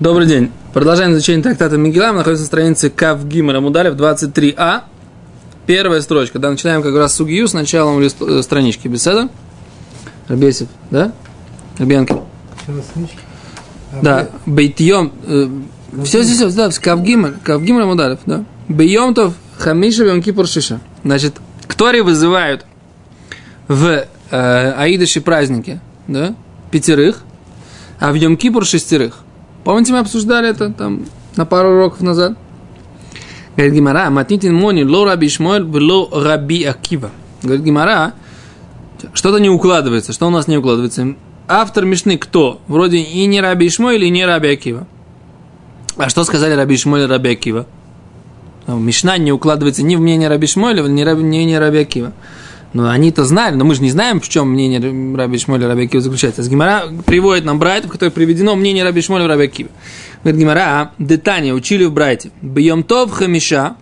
Добрый день. Продолжаем изучение трактата Мигела. Мы находимся на странице Кав Мудалев 23а. Первая строчка. Да, начинаем как раз с Угию с началом лист, э, странички. Беседа. Рабесев, да? Ребенки. Да. Бейтьем. Э, все, все, все, да, Кав Гимар. Кав Гимар Мудалев, да. Бейомтов Хамиша Бейом Кипур Шиша. Значит, Ктори вызывают в э, Аидыши праздники, да, пятерых, а в Йом Кипур шестерых. Помните, мы обсуждали это там на пару уроков назад? Говорит Гимара, матнитин мони ло раби Шмуэль, ло раби Акива. Говорит Гимара, что-то не укладывается. Что у нас не укладывается? Автор Мишны кто? Вроде и не раби Ишмойль, и не раби Акива. А что сказали раби Ишмойль и раби Акива? Мишна не укладывается ни в мнение раби Шмойля, ни в мнение раби Акива. Но они-то знали, но мы же не знаем, в чем мнение Раби Шмоля Раби Акива заключается. Гимара приводит нам Брайт, в которой приведено мнение Раби Шмоля Раби Акива. Говорит Гимара, а, детания учили в Брайте. Бьем тов хамиша,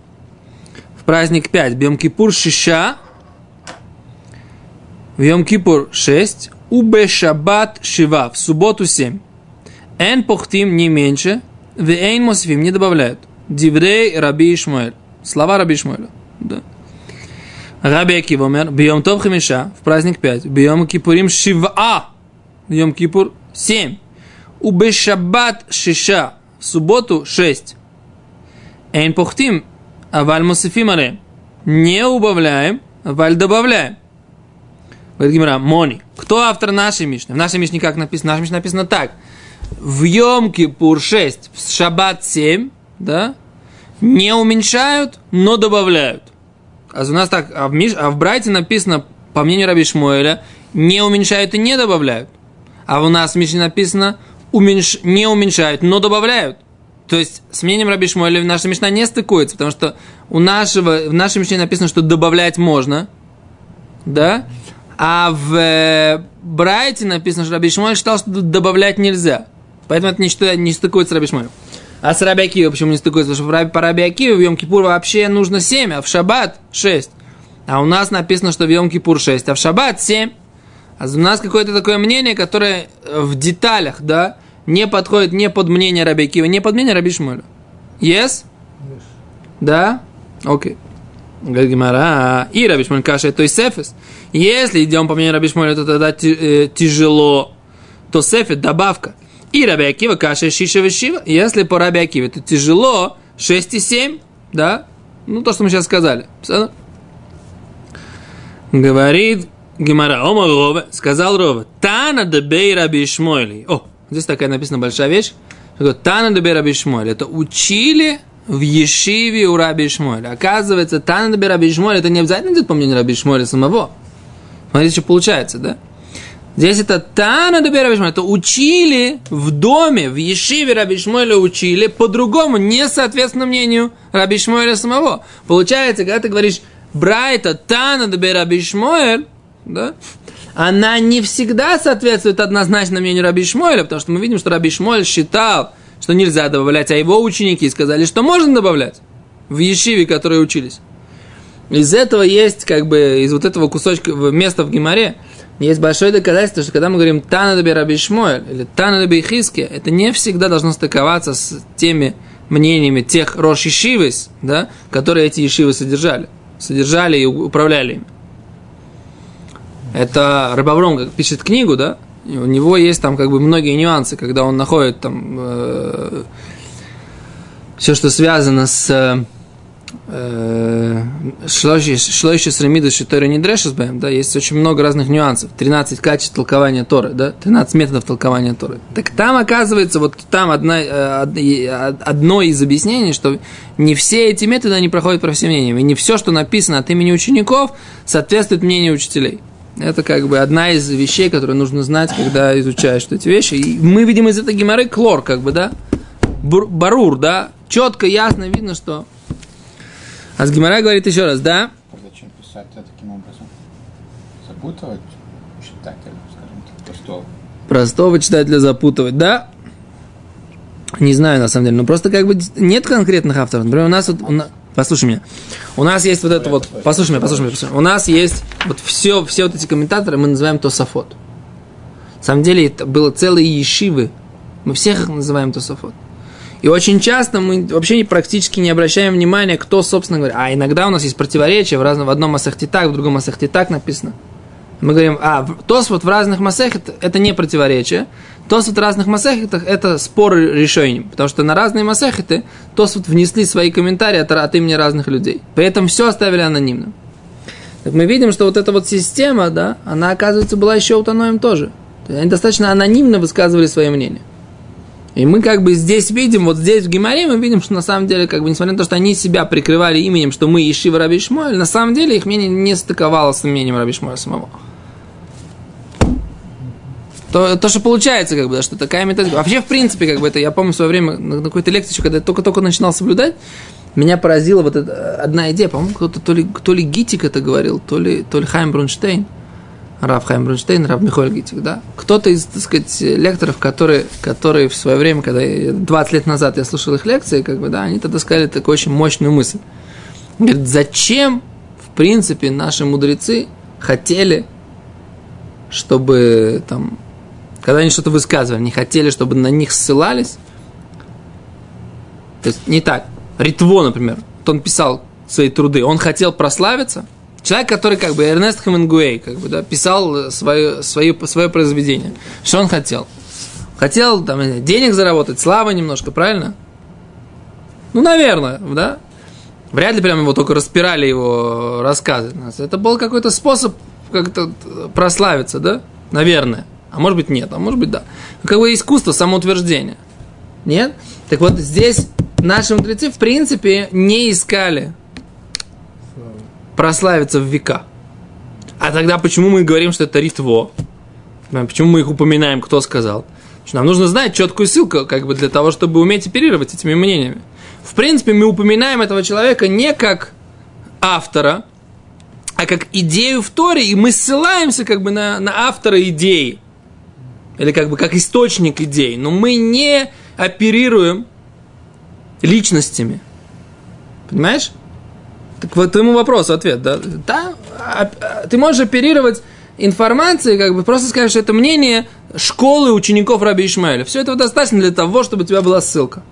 в праздник 5, бьем кипур шиша, в Йом Кипур 6, убе шаббат шива, в субботу 7. Эн похтим не меньше, в эйн мосфим не добавляют. Диврей Раби Ишмаэль. Слова Раби Ишмаэля. Да. Раби Акива умер, бьем тов хамиша, в праздник 5, бьем кипурим шива, бьем кипур 7, у бешаббат шиша, в субботу 6. Эйн похтим, аваль мусифим аре, не убавляем, аваль добавляем. Говорит Гимара, Мони. Кто автор нашей Мишны? В нашей Мишне как написано? В нашей Мишне написано так. В Йом Кипур 6, в Шаббат 7, да, не уменьшают, но добавляют. А у нас так, а в, Миш, а в Брайте написано, по мнению Раби Шмуэля, не уменьшают и не добавляют. А у нас в Мишне написано, уменьш, не уменьшают, но добавляют. То есть с мнением Раби Шмуэля наша Мишна не стыкуется, потому что у нашего, в нашей Мишне написано, что добавлять можно, да, а в э, Брайте написано, что Раби Шмуэль считал, что добавлять нельзя. Поэтому это не, не стыкуется с Раби Шмуэлем. А с Раби Акива почему не стыкуется? Потому что по Раби Акиве в Йом-Кипур вообще нужно 7, а в Шаббат 6. А у нас написано, что в Йом-Кипур 6, а в Шаббат 7. А у нас какое-то такое мнение, которое в деталях, да, не подходит не под мнение Раби Акива, не под мнение Раби Шмуэля. Yes? yes. Да? Окей. Okay. Говорит Гимара, и Раби Шмуэль каша, то есть сефес. Если идем по мнению Раби Шмуэля, то тогда э, тяжело, то сефет, добавка. И Раби Акива каша шиша вишива. Если по Раби Акиве, то тяжело 6 и 7, да? Ну, то, что мы сейчас сказали. Говорит Гимара, Ома Рова, сказал Рова, Тана дебей Раби Шмойли. О, здесь такая написана большая вещь. Тана дебей Раби Шмойли. Это учили в Ешиве у Раби Шмойля. Оказывается, Тана дебей Раби Шмойли, это не обязательно идет по мнению Раби Шмойля самого. Смотрите, что получается, да? Здесь это Тана Деби Раби это учили в доме, в Ешиве Раби Шмуэля учили по-другому, не соответственно мнению Раби Шмуэля самого. Получается, когда ты говоришь Брайта Тана Деби Раби Шмуэль, да, она не всегда соответствует однозначно мнению Раби Шмуэля, потому что мы видим, что Раби Шмуэль считал, что нельзя добавлять, а его ученики сказали, что можно добавлять в Ешиве, которые учились. Из этого есть, как бы, из вот этого кусочка места в Гимаре, есть большое доказательство, что когда мы говорим Тана Раби Шмуэль или Тана Даби Хиске, это не всегда должно стыковаться с теми мнениями тех Рош Ишивис, да, которые эти Ишивы содержали, содержали и управляли ими. Это Рабавром пишет книгу, да, у него есть там как бы многие нюансы, когда он находит там э, все, что связано с Шлойши Срамида Шитори Нидрешесбэм, да, есть очень много разных нюансов. 13 качеств толкования Торы, да, 13 методов толкования Торы. Так там оказывается, вот там одна, э, одно из объяснений, что не все эти методы, они проходят по всем мнениям. И не все, что написано от имени учеников, соответствует мнению учителей. Это как бы одна из вещей, которые нужно знать, когда изучаешь эти вещи. И мы видим из этого геморрой клор, как бы, да, барур, да, четко, ясно видно, что а с Гимара говорит еще раз, да? Зачем писать таким образом? Запутывать читателя, скажем так, простого. Простого читателя запутывать, да? Не знаю, на самом деле. Но просто как бы нет конкретных авторов. Например, у нас вот... У нас, послушай меня. У нас есть вот это вот... Послушай меня, послушай меня. Послушай. У нас есть вот все, все вот эти комментаторы мы называем Тософот. На самом деле это было целые ешивы. Мы всех их называем Тософот. И очень часто мы вообще практически не обращаем внимания, кто, собственно говоря. А иногда у нас есть противоречия, в, разном, в одном масахте так, в другом масахте так написано. Мы говорим, а, тос вот в разных масахах это не противоречие. Тос вот в разных масахетах это спор решений. Потому что на разные масахеты тос вот внесли свои комментарии от, от имени разных людей. При этом все оставили анонимным. Так мы видим, что вот эта вот система, да, она, оказывается, была еще у тоже. Они достаточно анонимно высказывали свое мнение. И мы как бы здесь видим, вот здесь в Гимаре мы видим, что на самом деле, как бы, несмотря на то, что они себя прикрывали именем, что мы Ишива Раби Шмуэль, на самом деле их мнение не стыковалось с мнением Раби Шмуэля самого. То, то, что получается, как бы, да, что такая методика. Вообще, в принципе, как бы это, я помню в свое время на какой-то лекции, когда я только-только начинал соблюдать, меня поразила вот эта одна идея, по-моему, кто-то то ли, то ли Гитик это говорил, то ли, то ли Хайм Брунштейн – Рав Хайм Брунштейн, Рав Михаил Гитик, да? Кто-то из, так сказать, лекторов, которые, которые в свое время, когда 20 лет назад я слушал их лекции, как бы, да, они тогда сказали такую очень мощную мысль. Говорит, зачем, в принципе, наши мудрецы хотели, чтобы там, когда они что-то высказывали, не хотели, чтобы на них ссылались. То есть не так. Ритво, например, вот он писал свои труды, он хотел прославиться – Человек, который как бы Эрнест Хемингуэй, как бы, да, писал свое, свое, свое произведение. Что он хотел? Хотел там, денег заработать, славы немножко, правильно? Ну, наверное, да? Вряд ли прямо его только распирали его рассказы. Это был какой-то способ как-то прославиться, да? Наверное. А может быть нет, а может быть да. Как бы искусство самоутверждения. Нет? Так вот здесь наши мудрецы в принципе не искали прославиться в века. А тогда почему мы говорим, что это ритво? Почему мы их упоминаем, кто сказал? Нам нужно знать четкую ссылку, как бы для того, чтобы уметь оперировать этими мнениями. В принципе, мы упоминаем этого человека не как автора, а как идею в Торе, и мы ссылаемся как бы на, на автора идеи. Или как бы как источник идей. Но мы не оперируем личностями. Понимаешь? Так вот твоему вопросу ответ, да? Да, а, а, ты можешь оперировать информацией, как бы просто сказать, что это мнение школы учеников Раби Ишмаэля. Все этого достаточно для того, чтобы у тебя была ссылка.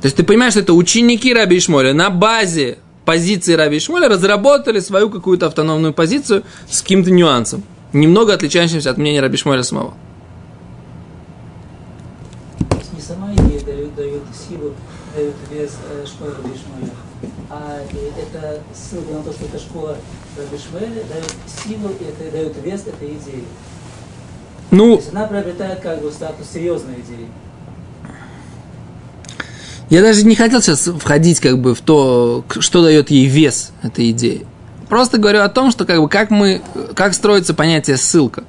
То есть ты понимаешь, что это ученики Раби Ишмаэля на базе позиции Раби Ишмаэля разработали свою какую-то автономную позицию с каким-то нюансом, немного отличающимся от мнения Раби Ишмаэля самого. Не сама идея дает, дает силу дают вес э, школы Рабишмаля. А это ссылка на то, что эта школа Рабишмаля дает силу, и это дает вес этой идеи. Ну, то есть она приобретает как бы статус серьезной идеи. Я даже не хотел сейчас входить как бы в то, что дает ей вес этой идеи. Просто говорю о том, что как бы как мы, как строится понятие ссылка.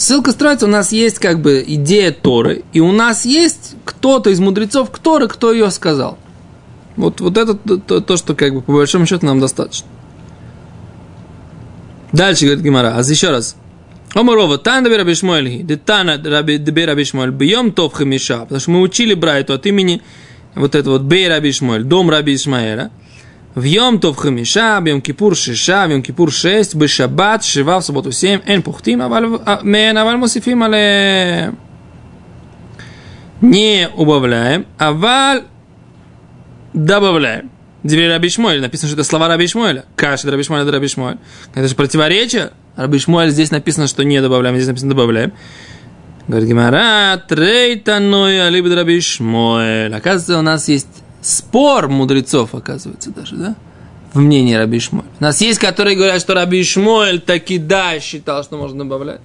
Ссылка строится, у нас есть как бы идея Торы, и у нас есть кто-то из мудрецов Торы, кто ее сказал. Вот, вот это то, то, что как бы по большому счету нам достаточно. Дальше говорит Гимара, а еще раз. Омарова, тан раби раби Шмуэль, детана дебе раби Шмуэль, бьем топ хамиша, потому что мы учили Брайту от имени вот это вот бей раби Шмуэль, дом раби Ишмаэля, в Йом Тов Хамиша, в Йом Кипур Шиша, в Йом Кипур шесть, в Шаббат Шива, в субботу семь, эн пухтим, мен аваль мусифим але... Не убавляем, аваль добавляем. Две Раби Шмуэль, написано, что это слова Раби Шмуэля. Каша Раби Шмуэля, Раби Шмуэль. Это же противоречие. Раби Шмуэль здесь написано, что не добавляем, здесь написано добавляем. Говорит Гимара, трейта ноя либо Раби Шмуэль. Оказывается, у нас есть спор мудрецов, оказывается, даже, да? В мнении Раби Шмуэль. У нас есть, которые говорят, что Раби Шмуэль таки да считал, что можно добавлять.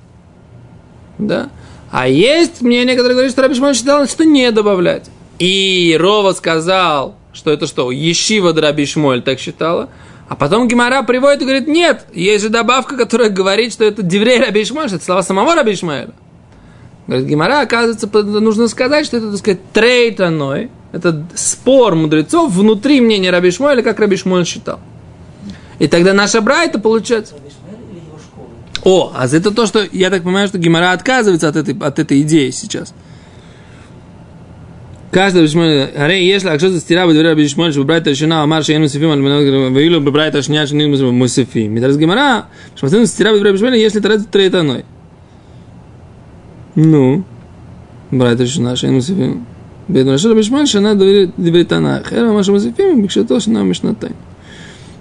Да? А есть мнение, которое говорит, что Раби Шмуэль считал, что не добавлять. И Рова сказал, что это что, Ешива Раби Шмуэль так считала. А потом Гимара приводит и говорит, нет, есть же добавка, которая говорит, что это Деврей Раби что это слова самого Раби Шмуэля. Говорит, Гимара, оказывается, нужно сказать, что это, так сказать, трейтаной, это спор мудрецов внутри мнения Раби Шмуэля, как Раби Шмуэль считал. И тогда наша брайта получается... О, а это то, что я так понимаю, что Гимара отказывается от этой, от этой идеи сейчас. Каждый Рабишмоль, аре, если а что за стира бы дверь Рабишмоль, что брайта решена, амар шеен мусифим, а ваилу бы брайта шня, что не мусифим. И раз Гимара, что стира бы дверь Рабишмоль, если тарат трейтаной. Ну, брать решена, шейн мусифим. Бед Раши Раби Шмуэль, шана дивритана. Хера Маша Мусифим, бикшато шана мишнатай.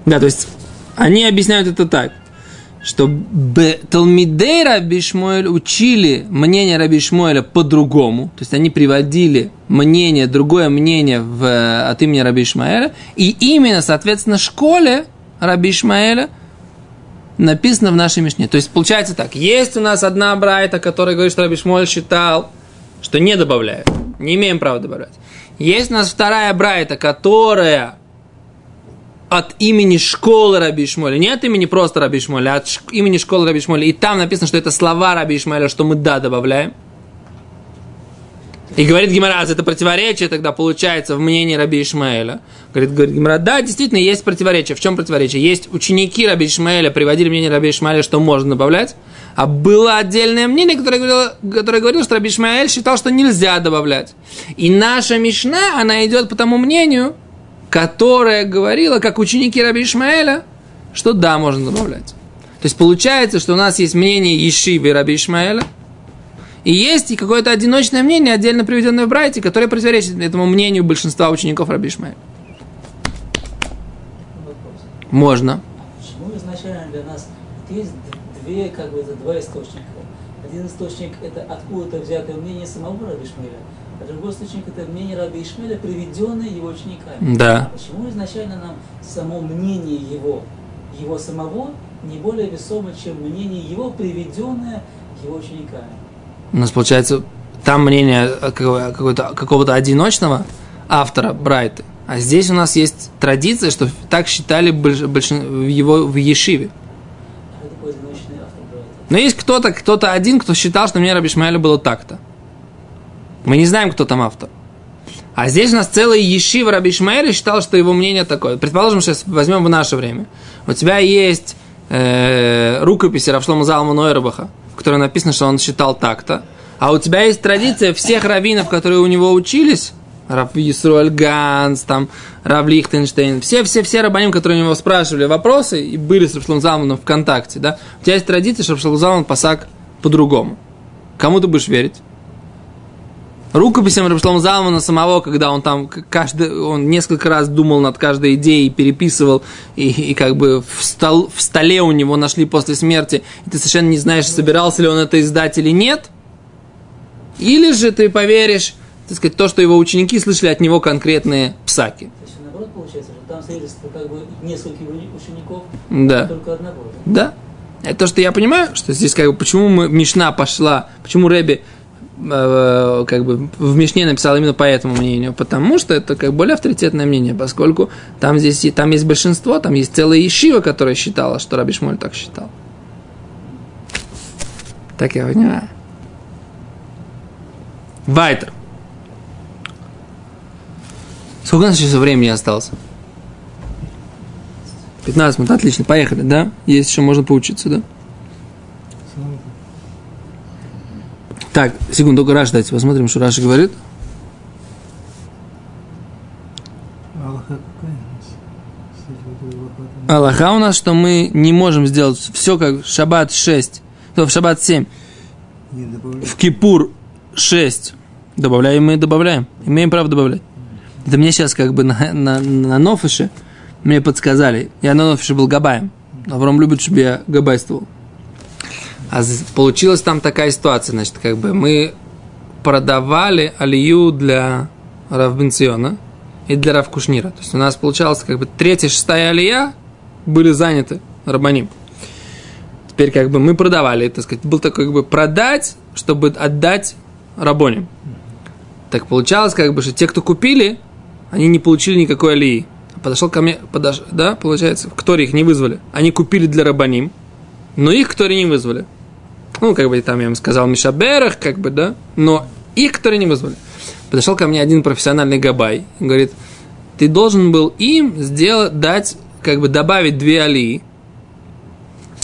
Да, то есть, они объясняют это так, что Талмидей Раби Шмуэль учили мнение Раби Шмуэля по-другому, то есть они приводили мнение, другое мнение в, от имени Раби Шмаэля, и именно, соответственно, школе Раби Шмаэля написано в нашей Мишне. То есть получается так, есть у нас одна брайта, которая говорит, что Раби Шмуэль считал, что не добавляют, не имеем права добавлять. Есть у нас вторая брайта, которая от имени школы Раби Ишмоля, не от имени просто Раби Ишмоля, а от имени школы Раби Ишмоля. И там написано, что это слова Раби Ишмоля, что мы да добавляем. И говорит Гимараз, это противоречие тогда получается в мнении Раби Ишмаэля. Говорит, говорит Гимараз, да, действительно, есть противоречие. В чем противоречие? Есть ученики Раби Ишмаэля, приводили мнение Раби Ишмаэля, что можно добавлять. А было отдельное мнение, которое говорило, которое говорило, что Раби Ишмаэль считал, что нельзя добавлять. И наша Мишна, она идет по тому мнению, которая говорила, как ученики Раби Ишмаэля, что да, можно добавлять. То есть получается, что у нас есть мнение Ешивы Раби Ишмаэля, и есть и какое-то одиночное мнение, отдельно приведенное в Брайте, которое противоречит этому мнению большинства учеников Раби Ишмаэля. Можно. Почему изначально для нас есть две, как бы, это два источника? Один источник – это откуда-то взятое мнение самого Раби Ишмаэля, а другой источник – это мнение Раби Ишмаэля, приведенное его учениками. Да. Почему изначально нам само мнение его, его самого, не более весомо, чем мнение его, приведенное его учениками? У нас получается там мнение какого-то, какого-то одиночного автора Брайта, а здесь у нас есть традиция, что так считали большин, его в Ешиве. А это такой одиночный автор Брайта. Но есть кто-то, кто-то один, кто считал, что мне Раби Шмаэля было так-то. Мы не знаем, кто там автор. А здесь у нас целый Ешив Раби Шмаэля считал, что его мнение такое. Предположим, сейчас возьмем в наше время. У тебя есть э, рукописи Равшлома Залма Нойербаха, в которой написано, что он считал так-то. А у тебя есть традиция всех раввинов, которые у него учились, Рав Исруэль Ганс, там, Рав Лихтенштейн, все-все-все рабаним, которые у него спрашивали вопросы и были с Равшлом Залманом в контакте, да, у тебя есть традиция, что Равшлом Залман пасак по-другому. Кому ты будешь верить? Рукописям Рабшлома Залмана самого, когда он там каждый, он несколько раз думал над каждой идеей, переписывал, и, и как бы в, стол, в столе у него нашли после смерти, и ты совершенно не знаешь, собирался ли он это издать или нет. Или же ты поверишь, так сказать, то, что его ученики слышали от него конкретные псаки. То есть наоборот получается, что там свидетельство как бы нескольких учеников, Да. а только одного. Да? Да. Это то, что я понимаю, что здесь как бы, почему мы, Мишна пошла, почему Рэби э, как бы в Мишне написал именно по этому мнению, потому что это как более авторитетное мнение, поскольку там здесь там есть большинство, там есть целая Ишива, которая считала, что Раби Шмоль так считал. Так я понимаю. Вайтер. Сколько у нас еще времени осталось? 15 минут, отлично, поехали, да? Есть еще можно поучиться, да? Так, секунду, только Раш дайте, посмотрим, что Раша говорит. Аллаха у нас? Что мы не можем сделать все как шаббат 6, то в шаббат 7, Не добавляй. в Кипур 6. Добавляем мы, добавляем. Имеем право добавлять. Это мне сейчас как бы на, на, на Нофише мне подсказали. Я на Нофише был габаем. Авром любит, чтобы я габайствовал. А получилась там такая ситуация, значит, как бы мы продавали алию для Равбенциона и для Равкушнира. То есть у нас получалось как бы третья, шестая алия были заняты Рабаним. Теперь как бы мы продавали, так сказать, был такой как бы продать, чтобы отдать Рабоним. Так получалось как бы, что те, кто купили, они не получили никакой алии. Подошел ко мне, подош... да, получается, Торе их не вызвали. Они купили для Рабаним, но их Торе не вызвали. Ну, как бы там я им сказал Мишаберах, как бы, да, но их Торе не вызвали. Подошел ко мне один профессиональный габай говорит, ты должен был им сделать, дать, как бы добавить две алии,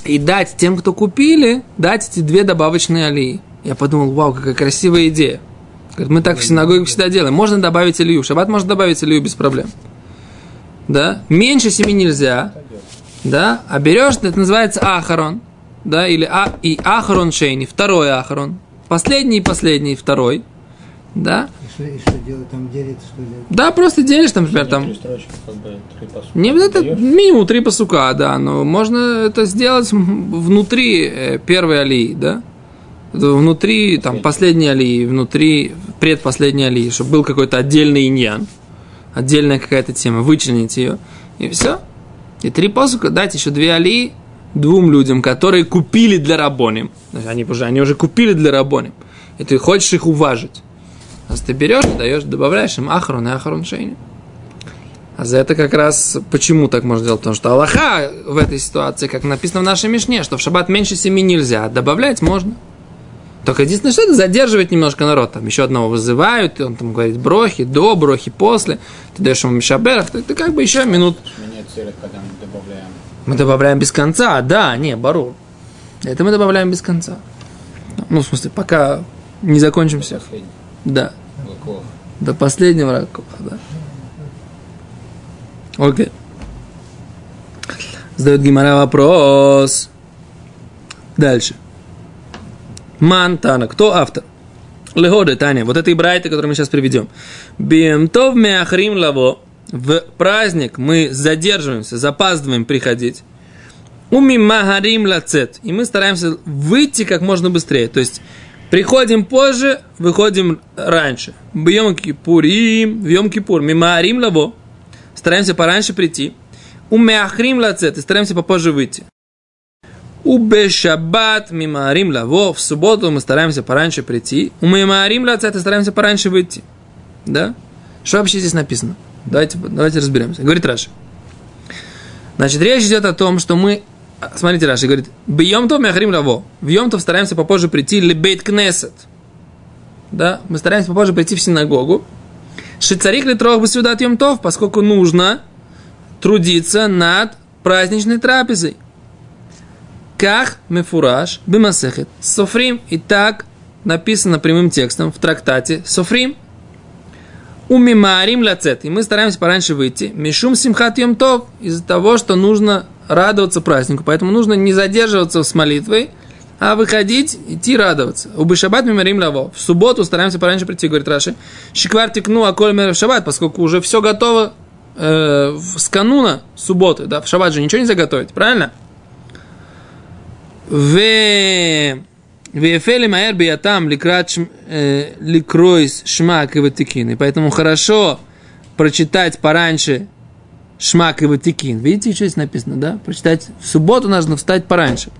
и дать тем, кто купили, дать эти две добавочные алии. Я подумал, вау, какая красивая идея. Говорит, мы так в синагоге всегда делаем. Можно добавить алию. В Шаббат можно добавить алию без проблем. Да? Меньше семи нельзя. Да? А берешь, это называется ахарон. Да? Или а, и ахарон шейни. Второй ахарон. Последний, последний, второй. Да? И что, и что делать? Там делится, что ли? Да, просто делишь, там, например, там... Строчки, как бы. Не это даешь. минимум три пасука, да, но можно это сделать внутри э, первой алии, да? Внутри, там, последней алии, внутри предпоследней алии, чтобы был какой-то отдельный иньян, отдельная какая-то тема, вычленить ее, и все. И три посука, дать еще две алии двум людям, которые купили для рабоним. Они уже, они уже купили для рабоним. И ты хочешь их уважить. А ты берешь, даешь, добавляешь им ахрон и ахрон шейни. А за это как раз почему так можно делать? Потому что Аллаха в этой ситуации, как написано в нашей Мишне, что в шаббат меньше семи нельзя, а добавлять можно. Только единственное, что это задерживает немножко народ. Там еще одного вызывают, и он там говорит брохи, до, брохи, после. Ты даешь ему мишаберах, ты, как бы еще минут. Мы добавляем. Мы добавляем без конца, да, не, бару. Это мы добавляем без конца. Ну, в смысле, пока не закончим всех. Последний. Да, Лаков. до последнего ракова, да. Окей. Задает Гимара вопрос. Дальше. Мантана. Кто автор? Легоды, Таня. Вот это и брайты, который мы сейчас приведем. Бемтов меахрим лаво. В праздник мы задерживаемся, запаздываем приходить. Уми магарим лацет. И мы стараемся выйти как можно быстрее. То есть приходим позже, выходим раньше. Бьем кипурим, Йом кипур. Мимаарим лаво. Стараемся пораньше прийти. Умеахрим лацет. И стараемся попозже выйти. Убешабат мимаарим лаво. В субботу мы стараемся пораньше прийти. Умемаарим лацет. И стараемся пораньше выйти. Да? Что вообще здесь написано? Давайте, давайте разберемся. Говорит Раши. Значит, речь идет о том, что мы... Смотрите, Раши говорит, бьем то мяхрим лаво. В йом стараемся попозже прийти лебейт кнесет. Да, мы стараемся попозже прийти в синагогу. Шицарик ли трох бы сюда йом тов, поскольку нужно трудиться над праздничной трапезой. Как мефураж бимасехет софрим. И так написано прямым текстом в трактате Софрим. Умимарим лацет. И мы стараемся пораньше выйти. Мишум симхат йом тов. Из-за того, что нужно радоваться празднику. Поэтому нужно не задерживаться с молитвой, а выходить, идти радоваться. У Бешабат мимарим лаво. В субботу стараемся пораньше прийти, говорит Раши. Шиквар текну аколь мер в шаббат, поскольку уже все готово э, с кануна субботы. Да, в шаббат же ничего нельзя готовить, правильно? В... Вефели маэр биятам ликройс шмак и ватикин. И поэтому хорошо прочитать пораньше шмак и ватикин. Видите, что здесь написано, да? Прочитать в субботу нужно встать пораньше.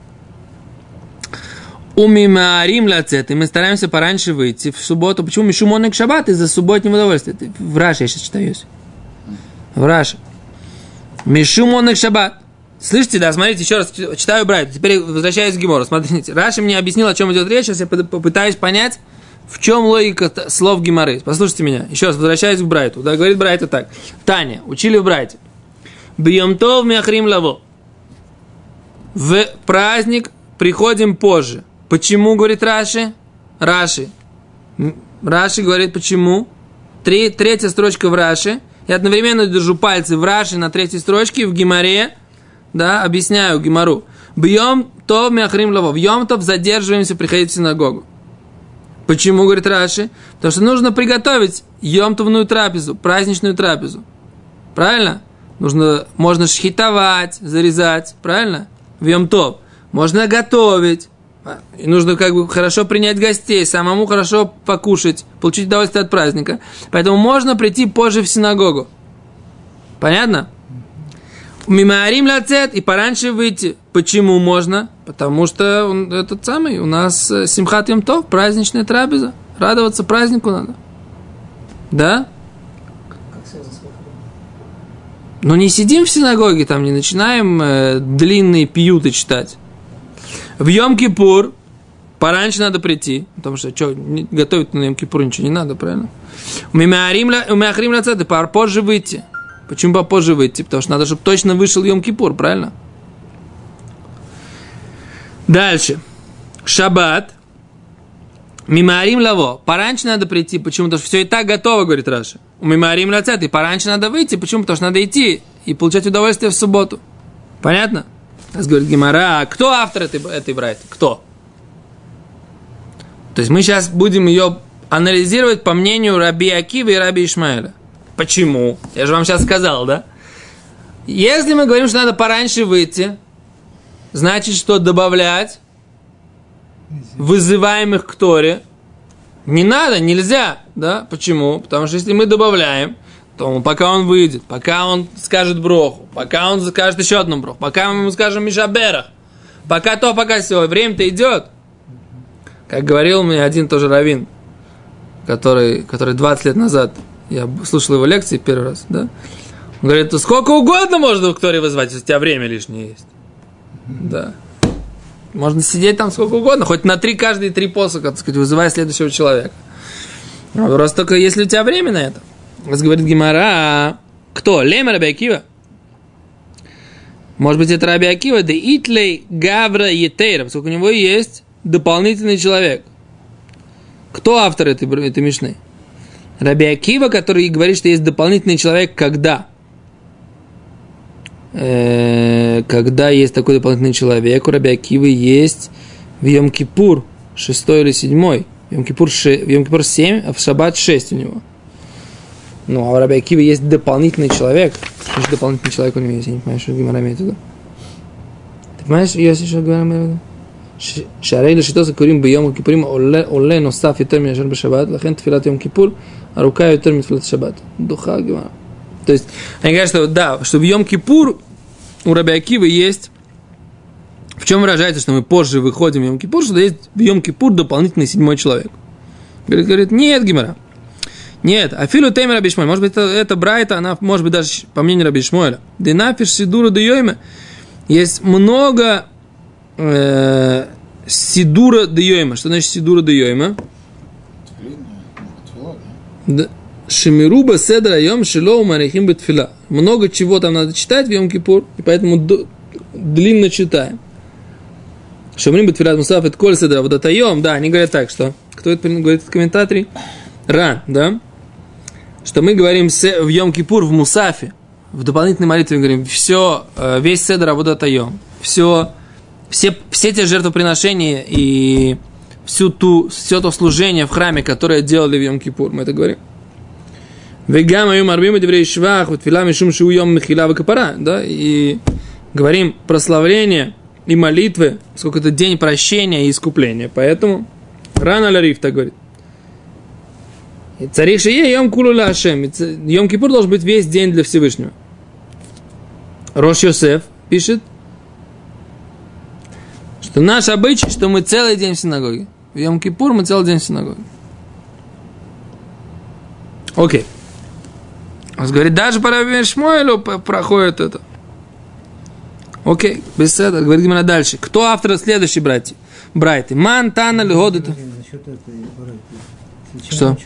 Умимаарим лацет. И мы стараемся пораньше выйти в субботу. Почему? Мишумонек шаббат из-за субботнего удовольствия. В Раше я сейчас читаю. В Раше. Мишумонек шаббат. Слышите, да, смотрите, еще раз читаю Брайт. Теперь возвращаюсь к Гемору. Смотрите, Раши мне объяснил, о чем идет речь. Сейчас я попытаюсь понять, в чем логика слов Геморы. Послушайте меня. Еще раз возвращаюсь к Брайту. Да, говорит Брайта так. Таня, учили в Брайте. Бьемтов мяхрим лаво. В праздник приходим позже. Почему, говорит Раши? Раши. Раши говорит, почему? Три, третья строчка в Раши. Я одновременно держу пальцы в Раши на третьей строчке, в Гимаре. Да, объясняю Гимару. Бьем то мяхрим лаво. В Йом-тов задерживаемся приходить в синагогу. Почему, говорит Раши? Потому что нужно приготовить йомтовную трапезу, праздничную трапезу. Правильно? Нужно, можно шхитовать, зарезать, правильно? В йомтов. Можно готовить. И нужно как бы хорошо принять гостей, самому хорошо покушать, получить удовольствие от праздника. Поэтому можно прийти позже в синагогу. Понятно? Мимаарим лацет и пораньше выйти. Почему можно? Потому что он, этот самый, у нас э, Симхат Йомтов, праздничная трапеза. Радоваться празднику надо. Да? Но не сидим в синагоге, там не начинаем э, длинные пьюты читать. В Йом-Кипур пораньше надо прийти, потому что что, готовить на Йом-Кипур ничего не надо, правильно? У Мимеахрим Лацет, позже выйти. Почему попозже выйти? Потому что надо, чтобы точно вышел Йом-Кипур, правильно? Дальше. Шаббат. Мимарим лаво. Пораньше надо прийти. Почему? Потому что все и так готово, говорит Раша. У мимарим лацет. И пораньше надо выйти. Почему? Потому что надо идти и получать удовольствие в субботу. Понятно? Сейчас говорит Гимара. «А Кто автор этой, этой брайты? Кто? То есть мы сейчас будем ее анализировать по мнению Раби Акива и Раби Ишмаэля. Почему? Я же вам сейчас сказал, да? Если мы говорим, что надо пораньше выйти, значит, что добавлять вызываемых к Торе не надо, нельзя, да? Почему? Потому что если мы добавляем, то пока он выйдет, пока он скажет броху, пока он скажет еще одну броху, пока мы ему скажем Мишаберах, пока то, пока все, время-то идет. Как говорил мне один тоже раввин, который, который 20 лет назад, я слушал его лекции первый раз, да? Он говорит, сколько угодно можно в Торе вызвать, если у тебя время лишнее есть. Да. Можно сидеть там сколько угодно, хоть на три каждые три посока, так сказать, вызывая следующего человека. Просто только если у тебя время на это. Раз говорит Гимара, кто? Лема Раби? Может быть, это Раби Акива, да Итлей Гавра Етейра, поскольку у него есть дополнительный человек. Кто автор этой, этой мишны? Раби Акива, который говорит, что есть дополнительный человек, когда? Э, когда есть такой дополнительный человек, у Раби Акивы есть в Йом-Кипур, шестой или седьмой. В Йом-Кипур, в Йом-Кипур 7, а в Шаббат 6 у него. Ну, а у Раби Акивы есть дополнительный человек. Что дополнительный человек у него есть? Я не понимаю, что Гимара имеет в виду. Ты понимаешь, имеет в виду? שהרי לשיטות הקוראים ביום הכיפורים עולה, עולה נוסף יותר מאשר בשבת, לכן תפילת יום כיפור ארוכה יותר מתפילת שבת. דוחה גמרא. То есть, они говорят, что да, что в Йом Кипур у Раби Акивы есть в чем выражается, что мы позже выходим в Йом Кипур, что есть в Йом Кипур дополнительный седьмой человек. Говорит, говорит нет, Гимара. Нет, Афилу Теймер Раби Шмуэль. Может быть, это, это Брайта, она, может быть, даже по мнению Раби Шмуэля. Динафиш Сидура Дейойме. Есть много э, Сидура Дейойма. Что значит Сидура Дейойма? Да. Шемируба Седра Йом Шилоу Марихим Бетфила. Много чего там надо читать в Йом Кипур, и поэтому длинно читаем. Шамрим Бетфилат Мусаф это Коль Седра Вот Йом, да, они говорят так, что кто это говорит в комментаторе? Ра, да? Что мы говорим в Йом Кипур в Мусафе, в дополнительной молитве говорим, все, э, весь Седра вот Йом, все, все, все те жертвоприношения и всю ту, все то служение в храме, которое делали в Йом Кипур, мы это говорим. Вегам аю марбим деврей швах, вот фила мишум шу йом михила вакапара, да, и говорим прославление и молитвы, сколько это день прощения и искупления. Поэтому рано лариф так говорит. Царих шие йом кулу лашем. Йом Кипур должен быть весь день для Всевышнего. Рош Йосеф пишет, что наш обычай, что мы целый день в синагоге. В Йом Кипур мы целый день в синагоге. Окей. Он говорит, даже по Раби Шмуэлю проходит это. Окей, без этого. Говорит Гимара дальше. Кто автор следующей братья? Брайты. Ман, Тана, Льгоды. Что?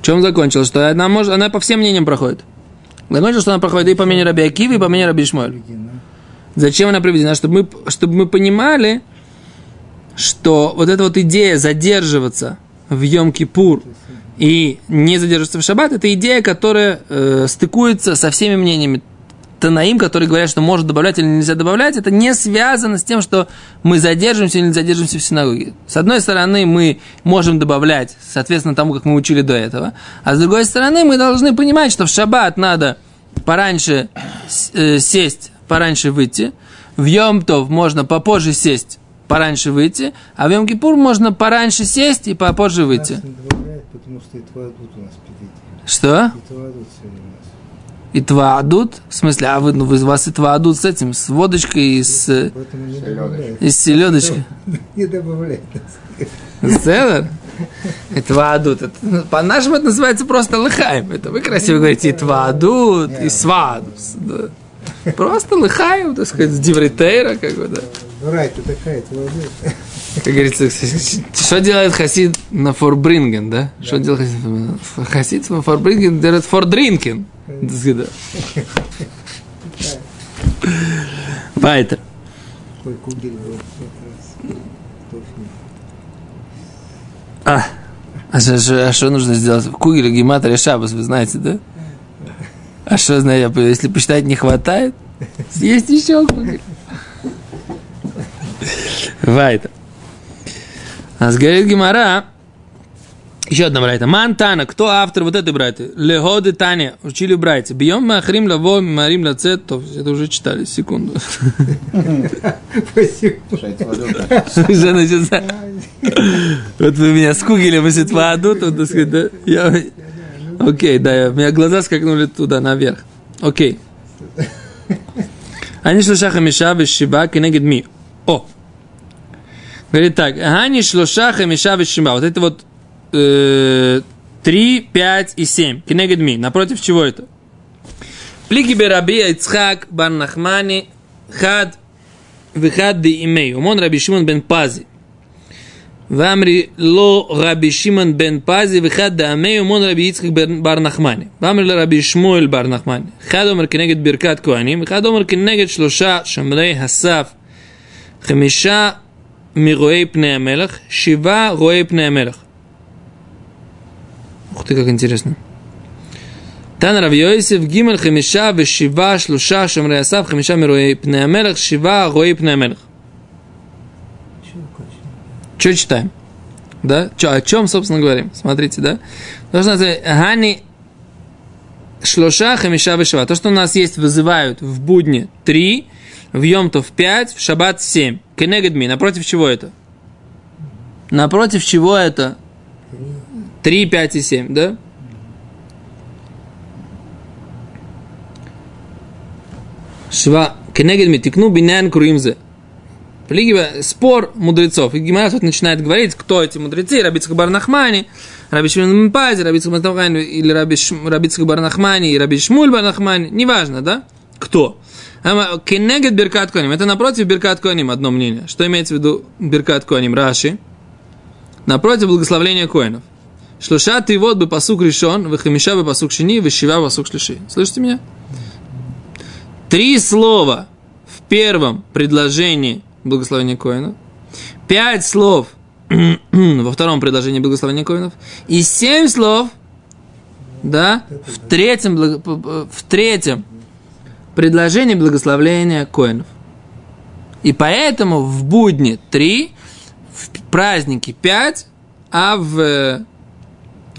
В чем закончилось? Что она, может, она по всем мнениям проходит. Закончилось, что она проходит и по мнению Раби Акивы, и по мнению Раби Шмуэль. Зачем она приведена? Чтобы мы, чтобы мы понимали, что вот эта вот идея задерживаться в Йом-Кипур и не задерживаться в Шаббат, это идея, которая э, стыкуется со всеми мнениями Танаим, которые говорят, что может добавлять или нельзя добавлять, это не связано с тем, что мы задержимся или не задержимся в синагоге. С одной стороны, мы можем добавлять, соответственно, тому, как мы учили до этого, а с другой стороны, мы должны понимать, что в шаббат надо пораньше э, сесть, пораньше выйти, в Йом-Тов можно попозже сесть, пораньше выйти, а в Йом-Кипур можно пораньше сесть и попозже выйти. Нас не добавляет, потому что и твоадут у нас впереди. Что? И твоадут сегодня у нас. И тваадут? В смысле, а вы, ну, вы, у вас и тваадут с этим, с водочкой и с, и с селедочкой. Не добавляет. Седер? И тваадут. Это, ну, по-нашему это называется просто лыхаем. Это вы красиво говорите и тваадут, и свадус. Да. Просто лыхаем, так сказать, с дивритейра, как бы, да. Рай, ты такая, твоадут. Как говорится, что делает хасид на форбринген, да? Что делает хасид? Хасид на форбринген делает фордринкен. Да. Вайтер. А, а а что нужно сделать? Кугель, гематрия, шабас, вы знаете, да? А что, знаете, если посчитать не хватает, есть еще. Вайтер. А с говорит Гимара, Еще одна брайта. Мантана, кто автор вот этой брайты? Легоды Таня, учили в брайте. Бьем махрим лаво, марим лацет. То, это уже читали, секунду. Вот вы меня скугили, мы аду, тут, так сказать? Я- Окей, да, у меня глаза скакнули туда, наверх. Окей. Они шлоша хамиша вешиба кенегид ми. О! Говорит так, они шлоша хамиша вешиба. Вот это вот э, три, пять и семь, Кенегид ми. Напротив чего это? Плиги бераби Ицхак Бар Нахмани хад выхад де имей. Умон раби Шимон бен Пази. ואמרי לא רבי שמעון בן פזי וחד דאמי אומון רבי יצחק בן- בר נחמני. ואמר לרבי שמואל בר נחמני. אחד אומר כנגד ברכת כהנים, אחד אומר כנגד שלושה שומרי הסף, חמישה מרואי פני המלך, שבעה רואי פני המלך. Ух ты, как интересно. תנא רבי יוסף ג' חמישה ושבעה שלושה שומרי הסף, חמישה מרואי פני המלך, שבעה רואי פני המלך. Что читаем? Да? Чё, о чем, собственно, говорим? Смотрите, да? Что называется Гани Шлоша Хамиша Вишава. То, что у нас есть, вызывают в будни 3, в Йомтов 5, в Шаббат 7. Кенегедми. Напротив чего это? Напротив чего это? 3, 5 и 7, да? Шва. Кенегедми. Тикну бинян куримзе. Плиги, спор мудрецов. И Гимара тут начинает говорить, кто эти мудрецы, Раби Цхак бар Нахмани, Раби Шимон Мпази, Раби Цхак бар Нахмани, или Раби, Шм- Раби Цхак бар Нахмани, и Раби Шмуль бар Нахмани, неважно, да? Кто? Кенегет Беркат Коним. Это напротив Беркат Коним одно мнение. Что имеется в виду Беркат Коним? Раши. Напротив благословления коинов. Шлуша ты вот бы посук решен, выхамиша бы посук шини, вышива посук шлиши. Слышите меня? Три слова в первом предложении благословения коинов, пять слов во втором предложении благословения коинов и семь слов, да, в третьем, в третьем предложении благословения коинов. И поэтому в будни три, в праздники пять, а в э,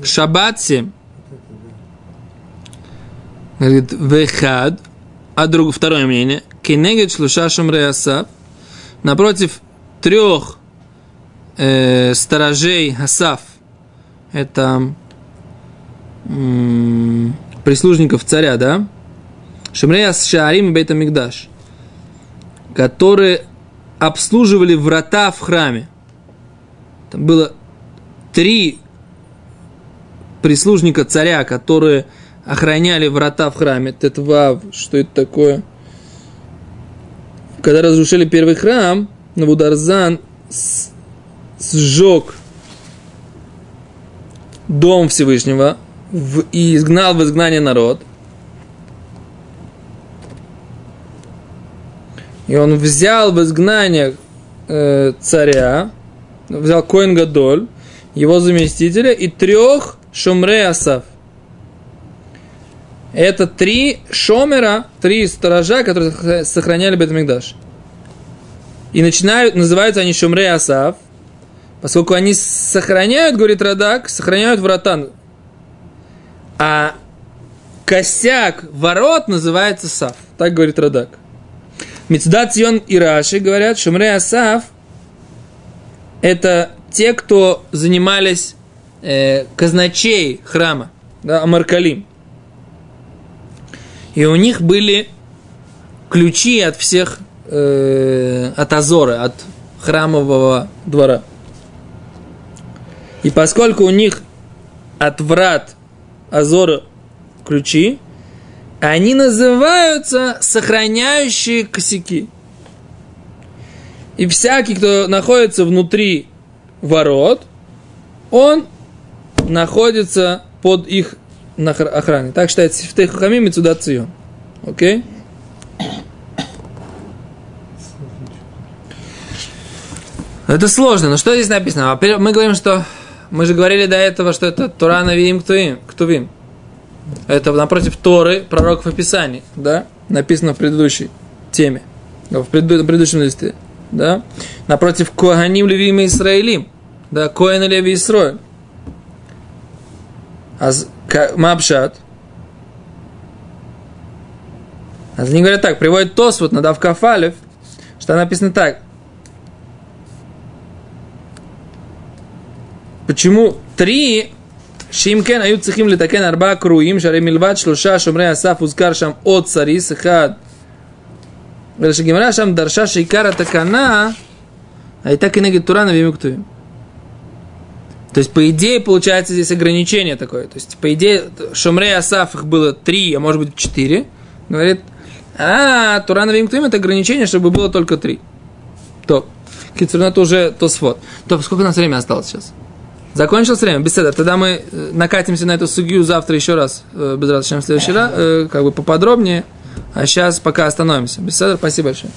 шаббат семь. Говорит, вехад, а друг, второе мнение, кенегет шлуша шумрей асав, напротив трех э, сторожей Асав, это м, прислужников царя, да, Шамрея Шаарим и Бейт Мигдаш, которые обслуживали врата в храме. Там было три прислужника царя, которые охраняли врата в храме. Тетвав, что это такое? Когда разрушили первый храм, Навударзан сжег дом Всевышнего в- и изгнал в изгнание народ. И он взял в изгнание э, царя, взял Коин Гадоль, его заместителя и трех Шумрей Асав. Это три шомера, три сторожа, которые сохраняли Бетамикдаш. И начинают, называются они Шумрей Асав, поскольку они сохраняют, говорит Радак, сохраняют врата. А косяк ворот называется Сав. Так говорит Радак. Мецдат Цион и Раши говорят, Шумрей Асав это те, кто занимались э, казначей храма, да, Амаркалим. И у них были ключи от всех, э, от Азора, от храмового двора. И поскольку у них от врат Азора ключи, они называются сохраняющие косяки. И всякий, кто находится внутри ворот, он находится под их нахр- охраной. Так считается в Техахамим и Цудат Цион. Окей? Это сложно, но что здесь написано? Во-первых, мы говорим, что мы же говорили до этого, что это Тура Навиим Ктувим. Ктувим. Это напротив Торы, пророков и Писаний, да? Написано в предыдущей теме, в предыдущем листе, да? Напротив Коганим Левим и Исраилим, да, Коэн и Леви Исроэль. А Мапшат. А Они говорят так, приводит Тос вот на Давкафалев, что написано так. Почему три Шимкен ают цихим литакен арба круим, шаре мильват шлуша шумре асаф узкар шам от царис אחד. ושגמרה שם דרשה שעיקר התקנה הייתה כנגד תורה נביאים וכתובים. То есть, по идее, получается здесь ограничение такое. То есть, по идее, Шумрей Асаф их было три, а может быть четыре. Говорит, а, Тура Навим Ктуим это ограничение, чтобы было только три. То. Кицур, это уже Тосфот. То, сколько у нас времени осталось сейчас? Закончилось время, беседа. Тогда мы э, накатимся на эту сугию завтра еще раз, э, без разрешения в следующий раз, э, как бы поподробнее. А сейчас пока остановимся. Беседа, спасибо большое.